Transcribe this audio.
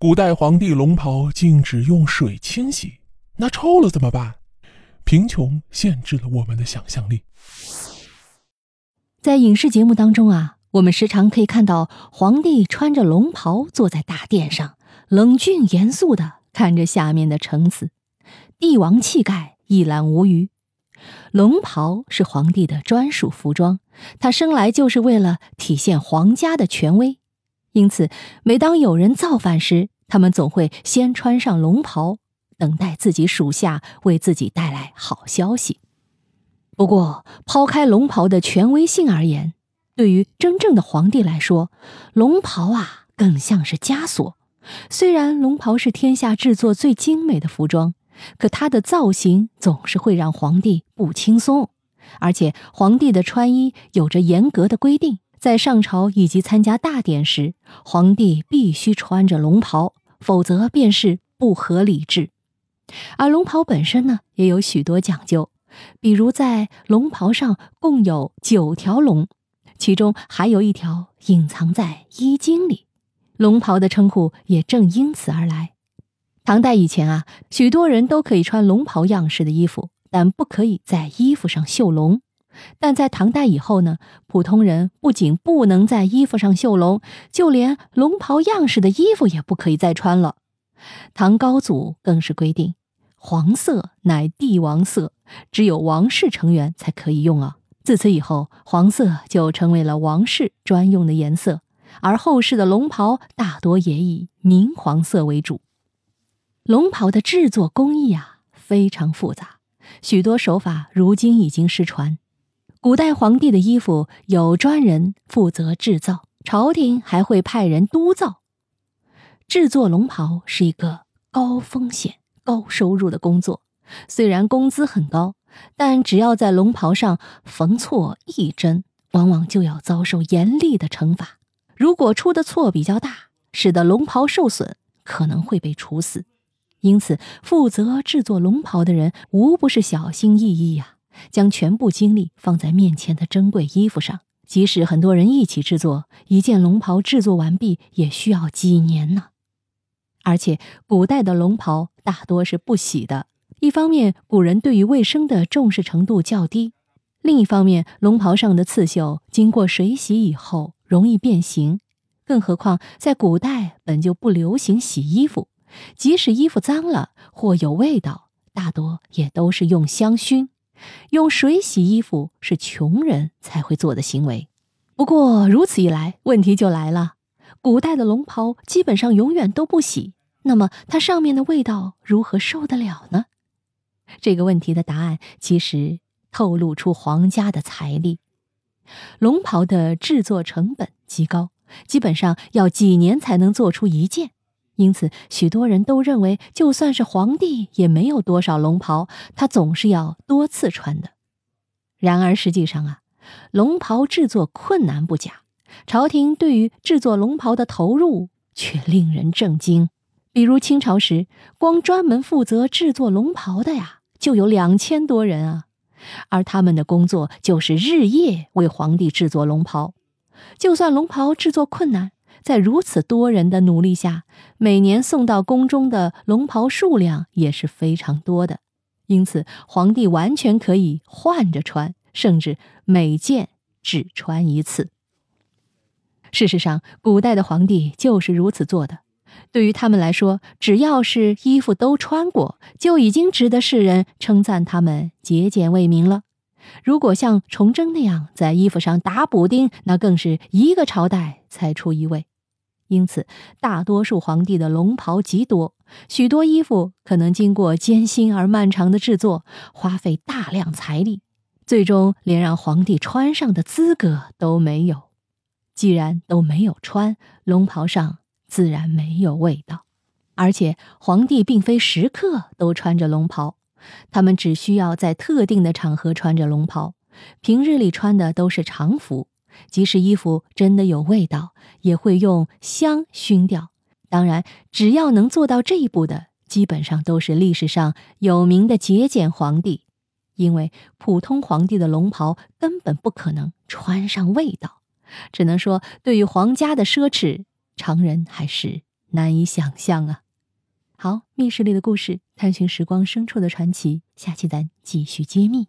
古代皇帝龙袍禁止用水清洗，那臭了怎么办？贫穷限制了我们的想象力。在影视节目当中啊，我们时常可以看到皇帝穿着龙袍坐在大殿上，冷峻严肃的看着下面的臣子，帝王气概，一览无余。龙袍是皇帝的专属服装，他生来就是为了体现皇家的权威，因此每当有人造反时，他们总会先穿上龙袍，等待自己属下为自己带来好消息。不过，抛开龙袍的权威性而言，对于真正的皇帝来说，龙袍啊更像是枷锁。虽然龙袍是天下制作最精美的服装。可它的造型总是会让皇帝不轻松，而且皇帝的穿衣有着严格的规定，在上朝以及参加大典时，皇帝必须穿着龙袍，否则便是不合礼制。而龙袍本身呢，也有许多讲究，比如在龙袍上共有九条龙，其中还有一条隐藏在衣襟里，龙袍的称呼也正因此而来。唐代以前啊，许多人都可以穿龙袍样式的衣服，但不可以在衣服上绣龙。但在唐代以后呢，普通人不仅不能在衣服上绣龙，就连龙袍样式的衣服也不可以再穿了。唐高祖更是规定，黄色乃帝王色，只有王室成员才可以用啊。自此以后，黄色就成为了王室专用的颜色，而后世的龙袍大多也以明黄色为主。龙袍的制作工艺啊非常复杂，许多手法如今已经失传。古代皇帝的衣服有专人负责制造，朝廷还会派人督造。制作龙袍是一个高风险、高收入的工作，虽然工资很高，但只要在龙袍上缝错一针，往往就要遭受严厉的惩罚。如果出的错比较大，使得龙袍受损，可能会被处死。因此，负责制作龙袍的人无不是小心翼翼呀，将全部精力放在面前的珍贵衣服上。即使很多人一起制作一件龙袍，制作完毕也需要几年呢。而且，古代的龙袍大多是不洗的。一方面，古人对于卫生的重视程度较低；另一方面，龙袍上的刺绣经过水洗以后容易变形。更何况，在古代本就不流行洗衣服。即使衣服脏了或有味道，大多也都是用香薰。用水洗衣服是穷人才会做的行为。不过如此一来，问题就来了：古代的龙袍基本上永远都不洗，那么它上面的味道如何受得了呢？这个问题的答案其实透露出皇家的财力。龙袍的制作成本极高，基本上要几年才能做出一件。因此，许多人都认为，就算是皇帝也没有多少龙袍，他总是要多次穿的。然而，实际上啊，龙袍制作困难不假，朝廷对于制作龙袍的投入却令人震惊。比如清朝时，光专门负责制作龙袍的呀，就有两千多人啊，而他们的工作就是日夜为皇帝制作龙袍。就算龙袍制作困难，在如此多人的努力下，每年送到宫中的龙袍数量也是非常多的，因此皇帝完全可以换着穿，甚至每件只穿一次。事实上，古代的皇帝就是如此做的。对于他们来说，只要是衣服都穿过，就已经值得世人称赞他们节俭为民了。如果像崇祯那样在衣服上打补丁，那更是一个朝代才出一位。因此，大多数皇帝的龙袍极多，许多衣服可能经过艰辛而漫长的制作，花费大量财力，最终连让皇帝穿上的资格都没有。既然都没有穿龙袍上，自然没有味道。而且，皇帝并非时刻都穿着龙袍，他们只需要在特定的场合穿着龙袍，平日里穿的都是常服。即使衣服真的有味道，也会用香熏掉。当然，只要能做到这一步的，基本上都是历史上有名的节俭皇帝。因为普通皇帝的龙袍根本不可能穿上味道，只能说对于皇家的奢侈，常人还是难以想象啊！好，密室里的故事，探寻时光深处的传奇，下期咱继续揭秘。